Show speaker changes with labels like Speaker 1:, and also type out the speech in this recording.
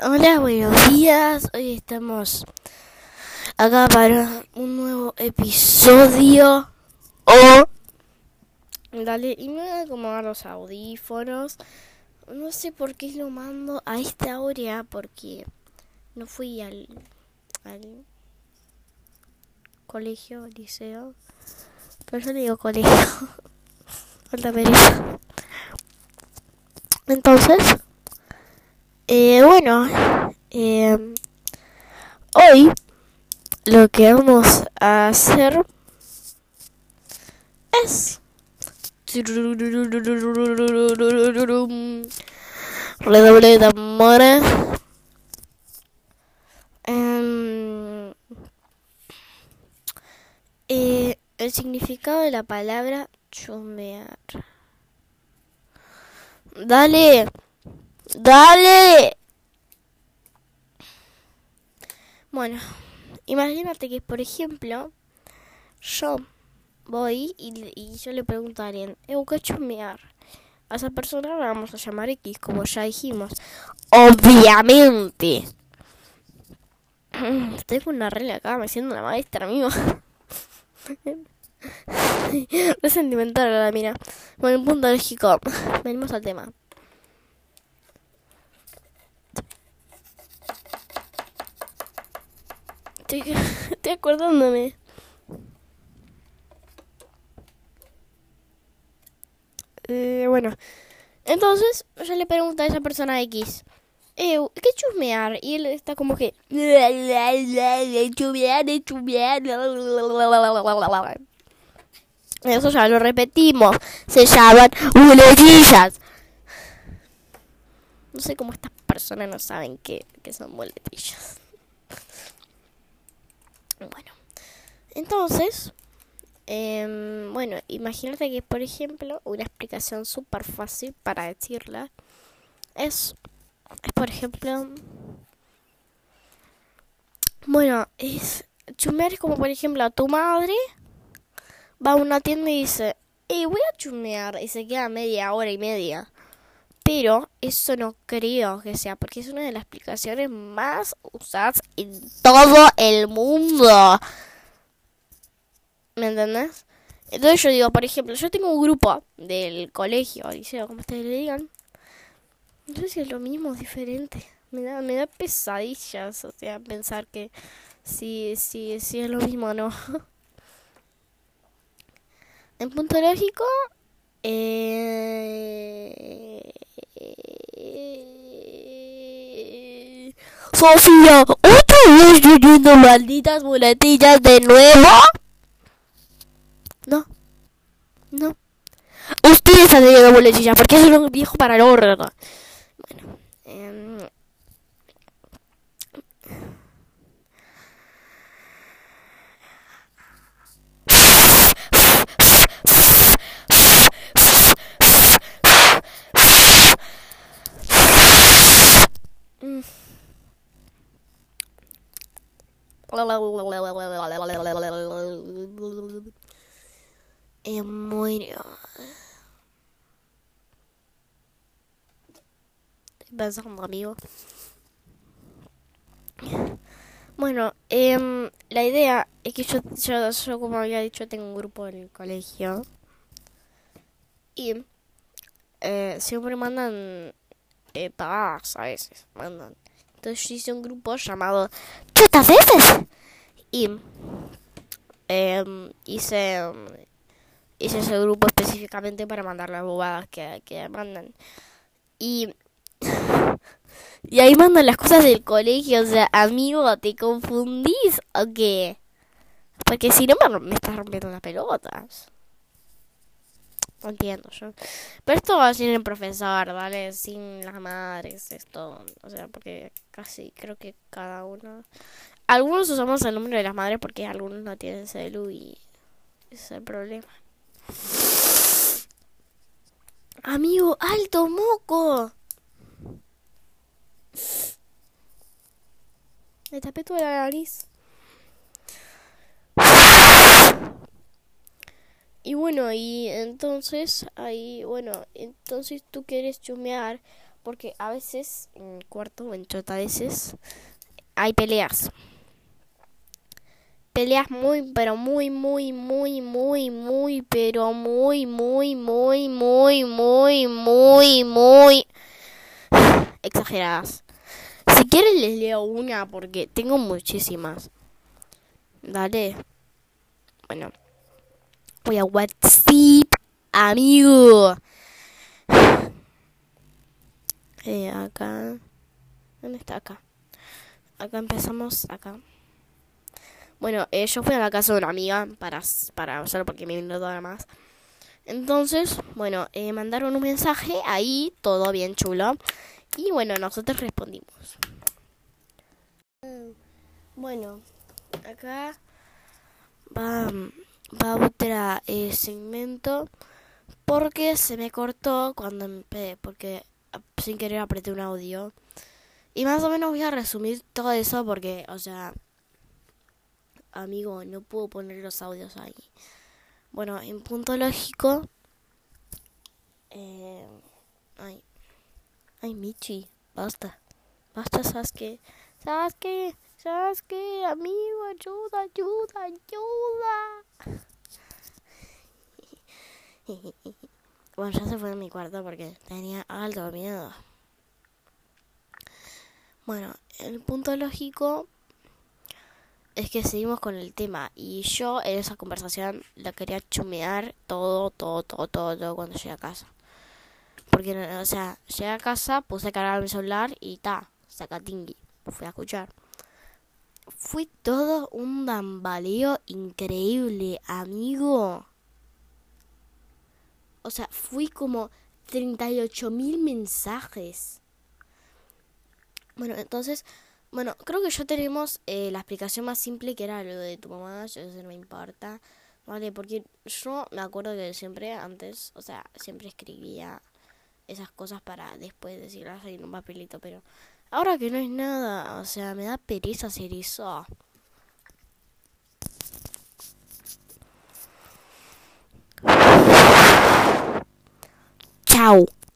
Speaker 1: Hola, buenos días. Hoy estamos acá para un nuevo episodio. Oh. Dale, y me voy a acomodar los audífonos. No sé por qué lo mando a esta hora, porque no fui al, al colegio, liceo. Pero yo le digo colegio. Falta. Entonces, eh, bueno, eh, hoy lo que vamos a hacer es redoble de amores. Em, eh, el significado de la palabra chumbear. Dale. Dale. Bueno, imagínate que, por ejemplo, yo voy y, yo le pregunto a alguien, ¿eu qué chumear? A esa persona la vamos a llamar X, como ya dijimos. Obviamente. Tengo una regla acá, me siento una maestra, amigo. es sentimental la mira. Bueno, un punto lógico. Venimos al tema. Estoy, acordándome. Eh, bueno, entonces yo le pregunto a esa persona X, eh, ¿qué chusmear? Y él está como que... Chusmear, chusmear. Eso ya lo repetimos. Se llaman muletillas. No sé cómo estas personas no saben que, que son muletillas. Bueno, entonces, eh, bueno, imagínate que, por ejemplo, una explicación súper fácil para decirla es, es, por ejemplo, bueno, es chumear es como, por ejemplo, a tu madre va a una tienda y dice, hey, voy a chumear, y se queda media hora y media. Pero eso no creo que sea, porque es una de las explicaciones más usadas en todo el mundo. ¿Me entendés? Entonces yo digo, por ejemplo, yo tengo un grupo del colegio, liceo, como ustedes le digan. No sé si es lo mismo o diferente. Me da, me da pesadillas, o sea, pensar que si, si, si es lo mismo o no. en punto lógico, eh... Sofía, ¿otra vez leyendo malditas muletillas de nuevo? No, no. Ustedes están leyendo muletillas porque es un viejo para el horror. Bueno, eh... Eh, bueno. Estoy pensando, amigo. Bueno, eh, la idea es que yo, como había dicho, tengo un grupo en el colegio. Y eh, siempre mandan eh, a veces. Mandan. Entonces hice un grupo llamado Chutas veces. Y eh, hice, hice ese grupo específicamente para mandar las bobadas que, que mandan. Y, y ahí mandan las cosas del colegio. O sea, amigo, ¿te confundís o qué? Porque si no me estás rompiendo las pelotas. Entiendo yo. Pero esto va sin el profesor, ¿vale? Sin las madres, esto. O sea, porque casi creo que cada uno. Algunos usamos el número de las madres porque algunos no tienen celu y es el problema. Amigo, alto moco. Me tapé toda la nariz. Y bueno, y entonces, ahí, bueno, entonces tú quieres chumear Porque a veces, en cuarto o en chota veces, hay peleas. Peleas muy, pero muy, muy, muy, muy, muy, pero muy, muy, muy, muy, muy, muy, muy exageradas. Si quieren les leo una porque tengo muchísimas. Dale. Bueno. Voy a WhatsApp, amigo. Eh, acá. ¿Dónde está acá? Acá empezamos, acá. Bueno, eh, yo fui a la casa de una amiga para, para solo porque me vino toda más. Entonces, bueno, eh, mandaron un mensaje ahí, todo bien chulo. Y bueno, nosotros respondimos. Bueno, acá va, va otro eh, segmento porque se me cortó cuando empecé, porque sin querer apreté un audio. Y más o menos voy a resumir todo eso porque, o sea, amigo, no puedo poner los audios ahí. Bueno, en punto lógico. Eh, ay, ay, Michi, basta. Basta, Sasuke. Sasuke, Sasuke, amigo, ayuda, ayuda, ayuda. bueno, ya se fue de mi cuarto porque tenía alto miedo. Bueno, el punto lógico es que seguimos con el tema y yo en esa conversación la quería chumear todo, todo, todo, todo, todo cuando llegué a casa. Porque, o sea, llegué a casa, puse a cargar mi celular y ta, saca tingui, fui a escuchar. Fue todo un dambaleo increíble, amigo. O sea, fui como 38 mil mensajes. Bueno, entonces bueno, creo que ya tenemos eh, la explicación más simple que era lo de tu mamá, yo eso no me importa, ¿vale? Porque yo me acuerdo que siempre antes, o sea, siempre escribía esas cosas para después decirlas en un papelito, pero ahora que no es nada, o sea, me da pereza hacer eso. Chao.